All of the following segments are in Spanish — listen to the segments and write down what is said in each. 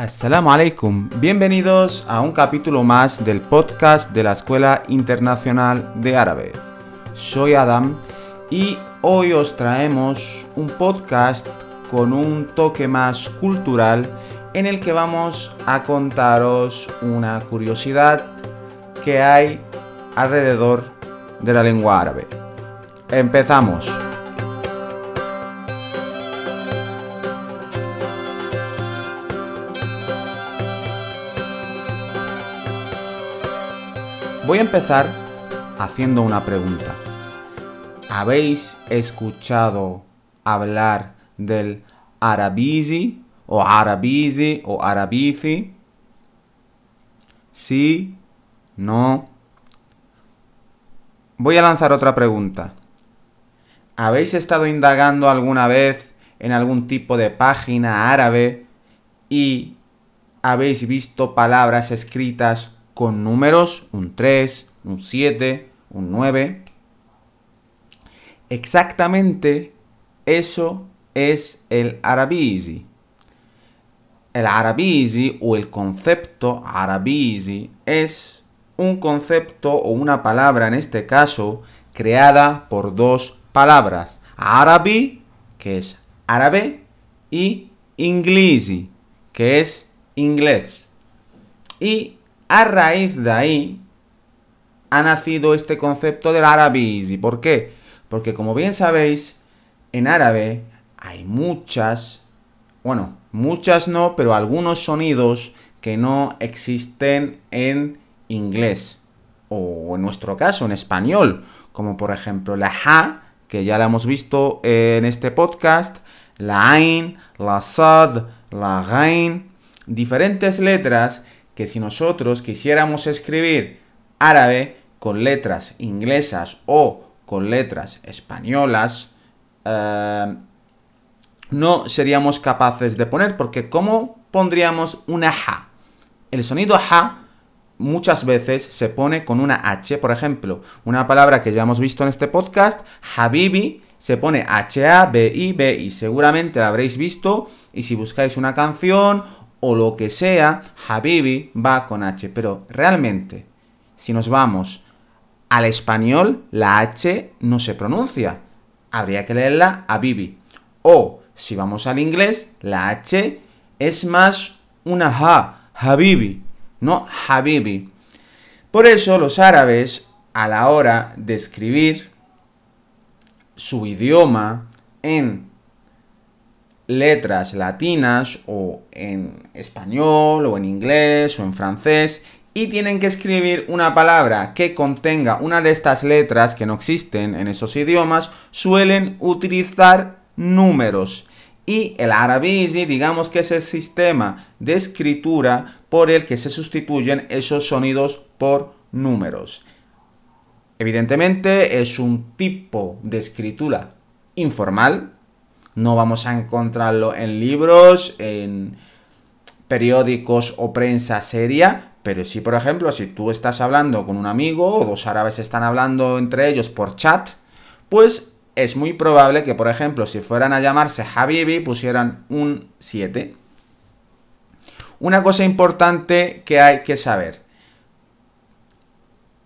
Assalamu alaikum, bienvenidos a un capítulo más del podcast de la Escuela Internacional de Árabe. Soy Adam y hoy os traemos un podcast con un toque más cultural en el que vamos a contaros una curiosidad que hay alrededor de la lengua árabe. Empezamos. Voy a empezar haciendo una pregunta. ¿Habéis escuchado hablar del arabizi o arabizi o arabici? Sí, no. Voy a lanzar otra pregunta. ¿Habéis estado indagando alguna vez en algún tipo de página árabe y habéis visto palabras escritas con números, un 3, un 7, un 9. Exactamente eso es el arabizi. El arabizi o el concepto arabizi es un concepto o una palabra en este caso creada por dos palabras. Arabi, que es árabe, y inglesi, que es inglés. Y a raíz de ahí ha nacido este concepto del arabizi. ¿Por qué? Porque como bien sabéis, en árabe hay muchas, bueno, muchas no, pero algunos sonidos que no existen en inglés. O en nuestro caso, en español. Como por ejemplo la ja, que ya la hemos visto en este podcast. La ain, la sad, la gain. Diferentes letras que si nosotros quisiéramos escribir árabe con letras inglesas o con letras españolas, eh, no seríamos capaces de poner, porque ¿cómo pondríamos una ja? El sonido ja muchas veces se pone con una H, por ejemplo, una palabra que ya hemos visto en este podcast, Habibi, se pone H-A-B-I-B-I, seguramente la habréis visto, y si buscáis una canción o lo que sea, Habibi va con H. Pero realmente, si nos vamos al español, la H no se pronuncia. Habría que leerla Habibi. O, si vamos al inglés, la H es más una ha, Habibi, no Habibi. Por eso los árabes, a la hora de escribir su idioma en letras latinas o en español o en inglés o en francés y tienen que escribir una palabra que contenga una de estas letras que no existen en esos idiomas, suelen utilizar números. Y el arabizi, digamos que es el sistema de escritura por el que se sustituyen esos sonidos por números. Evidentemente es un tipo de escritura informal, no vamos a encontrarlo en libros, en periódicos o prensa seria, pero sí, por ejemplo, si tú estás hablando con un amigo o dos árabes están hablando entre ellos por chat, pues es muy probable que, por ejemplo, si fueran a llamarse Habibi, pusieran un 7. Una cosa importante que hay que saber.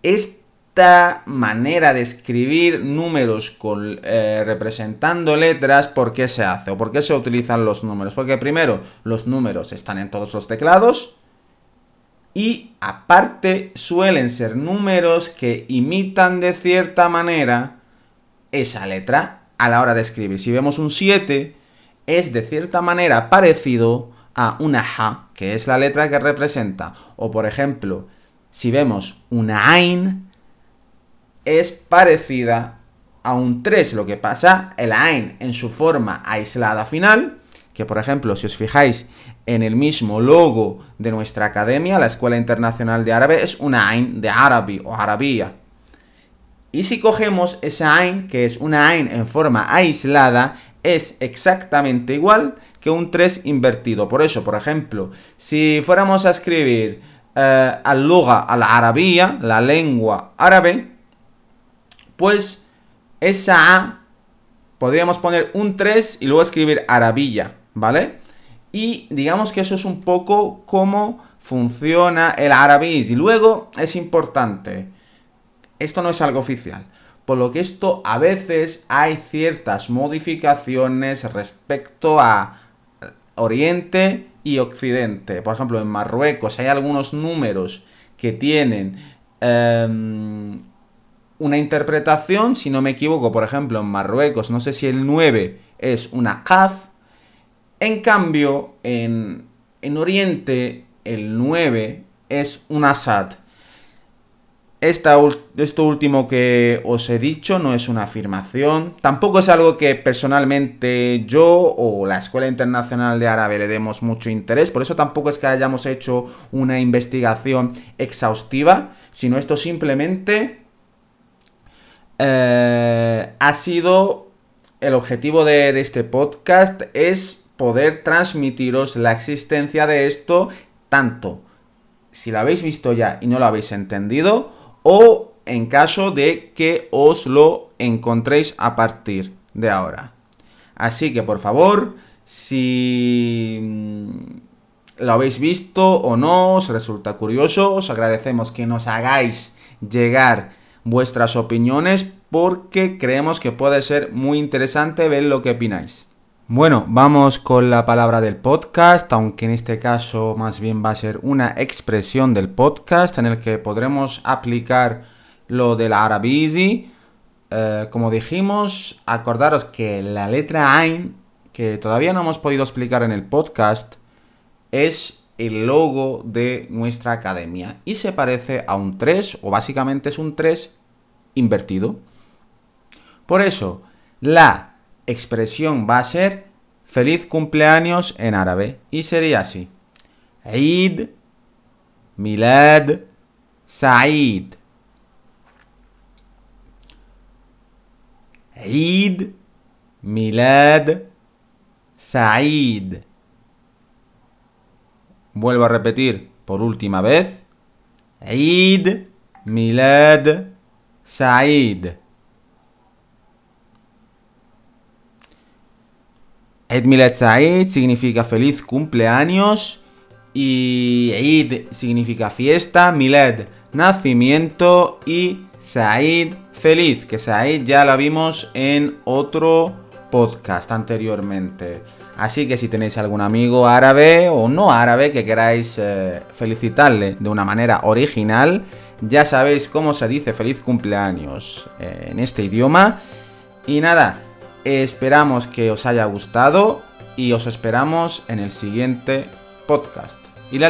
Este esta manera de escribir números con, eh, representando letras, ¿por qué se hace? ¿O por qué se utilizan los números? Porque primero, los números están en todos los teclados. Y aparte suelen ser números que imitan de cierta manera esa letra a la hora de escribir. Si vemos un 7, es de cierta manera parecido a una ja, que es la letra que representa. O por ejemplo, si vemos una ain, es parecida a un 3. Lo que pasa, el Ain en su forma aislada final, que por ejemplo, si os fijáis en el mismo logo de nuestra academia, la Escuela Internacional de Árabe, es una Ain de Arabi o Arabía. Y si cogemos esa Ain, que es una Ain en forma aislada, es exactamente igual que un 3 invertido. Por eso, por ejemplo, si fuéramos a escribir eh, al luga al arabía, la lengua árabe, pues esa A podríamos poner un 3 y luego escribir arabilla, ¿vale? Y digamos que eso es un poco cómo funciona el arabís. Y luego es importante, esto no es algo oficial, por lo que esto a veces hay ciertas modificaciones respecto a Oriente y Occidente. Por ejemplo, en Marruecos hay algunos números que tienen em, una interpretación, si no me equivoco, por ejemplo, en Marruecos, no sé si el 9 es una kaf. En cambio, en, en Oriente, el 9 es una sad esto último que os he dicho no es una afirmación, tampoco es algo que personalmente yo o la Escuela Internacional de Árabe le demos mucho interés, por eso tampoco es que hayamos hecho una investigación exhaustiva, sino esto simplemente eh, ha sido el objetivo de, de este podcast es poder transmitiros la existencia de esto tanto si lo habéis visto ya y no lo habéis entendido, o en caso de que os lo encontréis a partir de ahora. Así que por favor, si mm, lo habéis visto o no, os resulta curioso, os agradecemos que nos hagáis llegar vuestras opiniones porque creemos que puede ser muy interesante ver lo que opináis. Bueno, vamos con la palabra del podcast, aunque en este caso más bien va a ser una expresión del podcast en el que podremos aplicar lo del arabizi. Eh, como dijimos, acordaros que la letra Ain, que todavía no hemos podido explicar en el podcast, es el logo de nuestra academia y se parece a un 3 o básicamente es un 3 invertido. Por eso, la expresión va a ser feliz cumpleaños en árabe y sería así. Eid Milad Said. Eid Milad Said. Vuelvo a repetir por última vez. Eid Milad Said. Eid Milad Said significa feliz cumpleaños y Eid significa fiesta, Milad nacimiento y Said feliz, que Said ya la vimos en otro podcast anteriormente. Así que si tenéis algún amigo árabe o no árabe que queráis eh, felicitarle de una manera original, ya sabéis cómo se dice feliz cumpleaños eh, en este idioma. Y nada, Esperamos que os haya gustado y os esperamos en el siguiente podcast. Y la